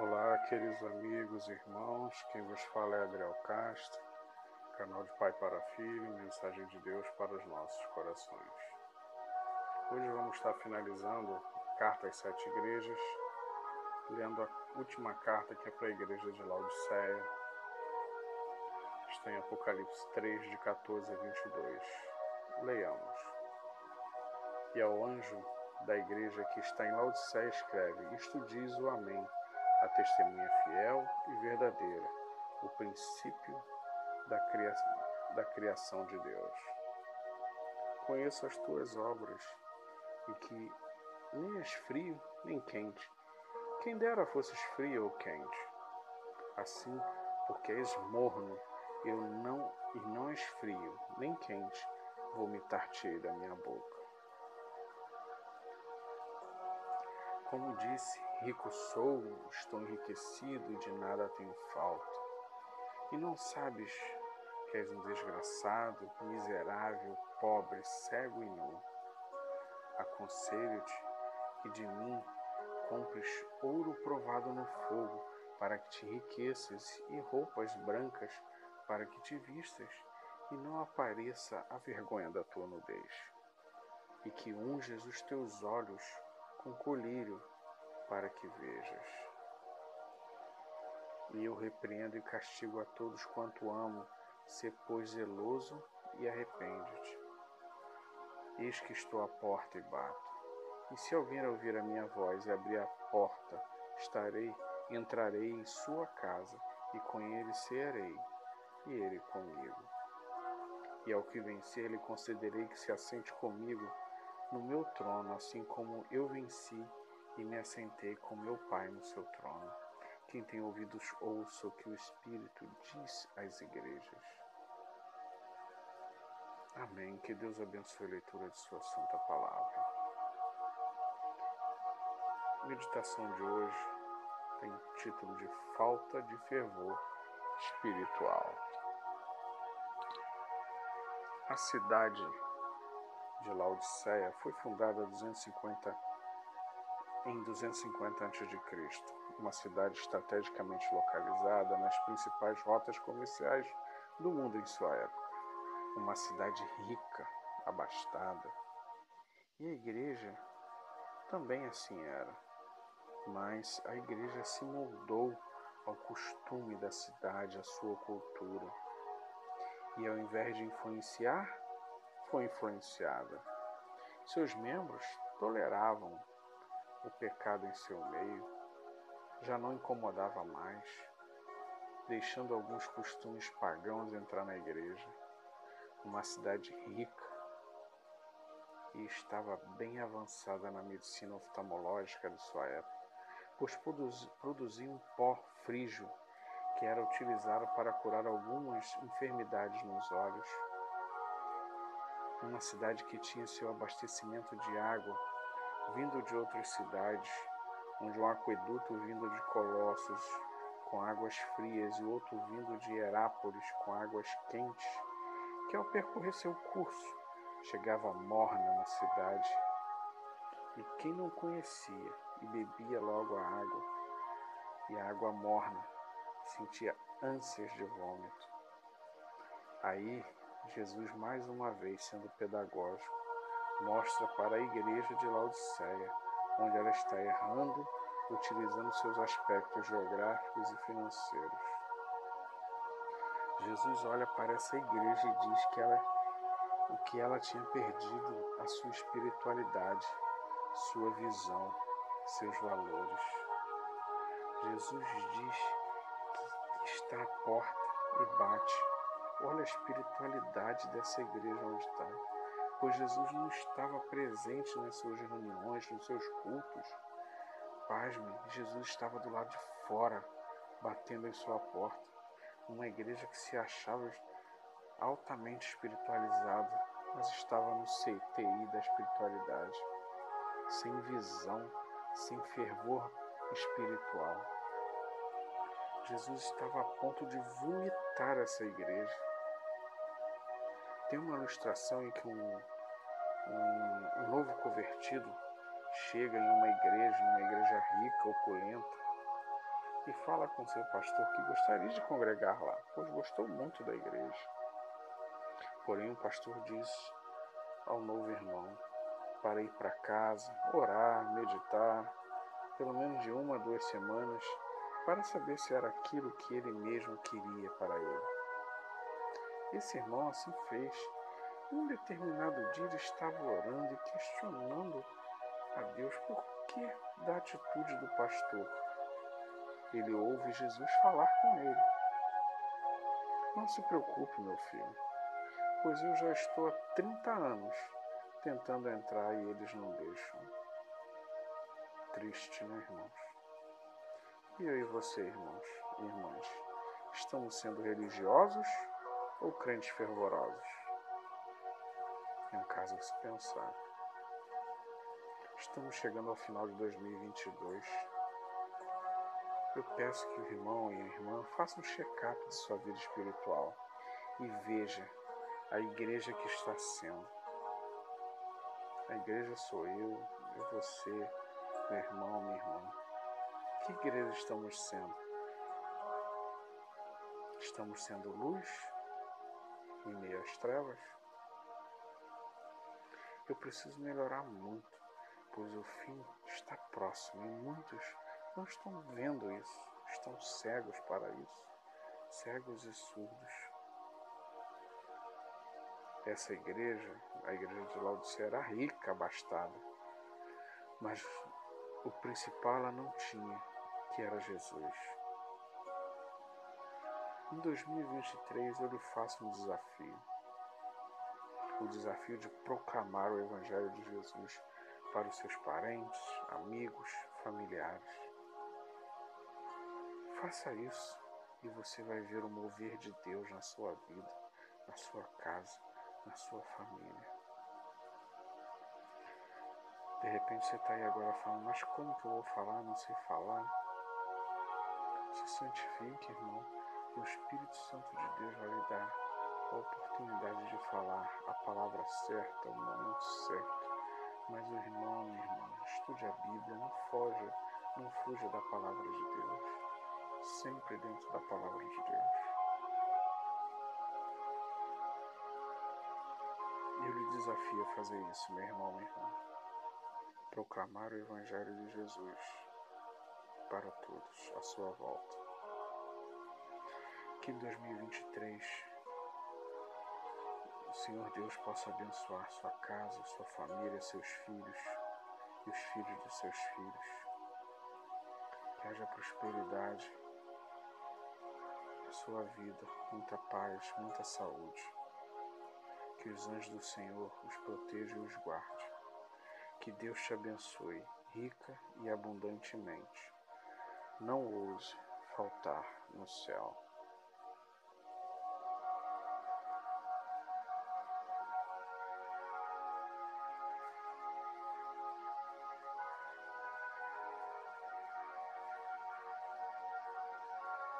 Olá, queridos amigos e irmãos, quem vos fala é Adriel Castro, canal de Pai para Filho, mensagem de Deus para os nossos corações. Hoje vamos estar finalizando a Carta às Sete Igrejas, lendo a última carta que é para a Igreja de Laodiceia. Está em Apocalipse 3, de 14 a 22. Leiamos. E ao anjo da igreja que está em Laodiceia escreve: Isto diz o Amém a testemunha fiel e verdadeira, o princípio da, cria da criação de Deus. Conheço as tuas obras e que nem és frio nem quente. Quem dera fosses frio ou quente. Assim, porque és morno, eu não e não és frio nem quente, vomitar-te da minha boca. Como disse, rico sou, estou enriquecido e de nada tenho falta. E não sabes que és um desgraçado, miserável, pobre, cego e nu. Aconselho-te que de mim compres ouro provado no fogo, para que te enriqueças, e roupas brancas, para que te vistas, e não apareça a vergonha da tua nudez. E que unjas os teus olhos com colírio para que vejas. E eu repreendo e castigo a todos quanto amo, se pois zeloso e arrepende-te. Eis que estou à porta e bato. E se alguém ouvir a minha voz e abrir a porta, estarei, entrarei em sua casa, e com ele serei, e ele comigo. E ao que vencer, lhe concederei que se assente comigo no meu trono, assim como eu venci e me assentei com meu Pai no seu trono. Quem tem ouvidos, ouça o que o Espírito diz às igrejas. Amém. Que Deus abençoe a leitura de Sua Santa Palavra. A meditação de hoje tem título de Falta de Fervor Espiritual. A cidade de Laodiceia foi fundada 250, em 250 a.C., uma cidade estrategicamente localizada nas principais rotas comerciais do mundo em sua época. Uma cidade rica, abastada. E a igreja também assim era. Mas a igreja se moldou ao costume da cidade, à sua cultura. E ao invés de influenciar, foi influenciada. Seus membros toleravam o pecado em seu meio, já não incomodava mais, deixando alguns costumes pagãos entrar na igreja. Uma cidade rica e estava bem avançada na medicina oftalmológica de sua época, pois produzia um pó frígio que era utilizado para curar algumas enfermidades nos olhos uma cidade que tinha seu abastecimento de água vindo de outras cidades, onde um aqueduto vindo de Colossos com águas frias e outro vindo de Herápolis com águas quentes, que ao percorrer seu curso chegava morna na cidade. E quem não conhecia e bebia logo a água, e a água morna, sentia ânsias de vômito. Aí Jesus, mais uma vez sendo pedagógico, mostra para a igreja de Laodiceia onde ela está errando, utilizando seus aspectos geográficos e financeiros. Jesus olha para essa igreja e diz que ela, o que ela tinha perdido a sua espiritualidade, sua visão, seus valores. Jesus diz que está à porta e bate Olha a espiritualidade dessa igreja onde está. Pois Jesus não estava presente nas suas reuniões, nos seus cultos. Pasme, Jesus estava do lado de fora, batendo em sua porta. Uma igreja que se achava altamente espiritualizada, mas estava no CTI da espiritualidade, sem visão, sem fervor espiritual. Jesus estava a ponto de vomitar essa igreja. Tem uma ilustração em que um, um, um novo convertido chega em uma igreja, numa igreja rica, opulenta, e fala com seu pastor que gostaria de congregar lá, pois gostou muito da igreja. Porém, o pastor diz ao novo irmão para ir para casa, orar, meditar, pelo menos de uma a duas semanas, para saber se era aquilo que ele mesmo queria para ele. Esse irmão assim fez. Um determinado dia ele estava orando e questionando a Deus por que da atitude do pastor. Ele ouve Jesus falar com ele. Não se preocupe, meu filho, pois eu já estou há 30 anos tentando entrar e eles não deixam. Triste, né, irmãos? E eu e você, irmãos e irmãs, estamos sendo religiosos ou crentes fervorosos? É um caso a se pensar. Estamos chegando ao final de 2022. Eu peço que o irmão e a irmã façam um check-up de sua vida espiritual e veja a igreja que está sendo. A igreja sou eu, e você, meu irmão, minha irmã. Que igreja estamos sendo? Estamos sendo luz em meio às trevas? Eu preciso melhorar muito, pois o fim está próximo e muitos não estão vendo isso, estão cegos para isso, cegos e surdos. Essa igreja, a igreja de Laodicea, era rica, abastada, mas o principal ela não tinha, que era Jesus. Em 2023 eu lhe faço um desafio. O desafio de proclamar o Evangelho de Jesus para os seus parentes, amigos, familiares. Faça isso e você vai ver o mover de Deus na sua vida, na sua casa, na sua família. De repente você está aí agora falando, mas como que eu vou falar? Não sei falar. Se santifique, irmão, o Espírito Santo de Deus vai lhe dar a oportunidade de falar a palavra certa, o momento certo. Mas o irmão, minha irmã, estude a Bíblia, não foge, não fuja da palavra de Deus. Sempre dentro da palavra de Deus. Eu lhe desafio a fazer isso, meu irmão, minha irmã. Proclamar o Evangelho de Jesus para todos à sua volta. Que em 2023 o Senhor Deus possa abençoar sua casa, sua família, seus filhos e os filhos dos seus filhos. Que haja prosperidade na sua vida, muita paz, muita saúde. Que os anjos do Senhor os protejam e os guarde. Que Deus te abençoe rica e abundantemente. Não ouse faltar no céu.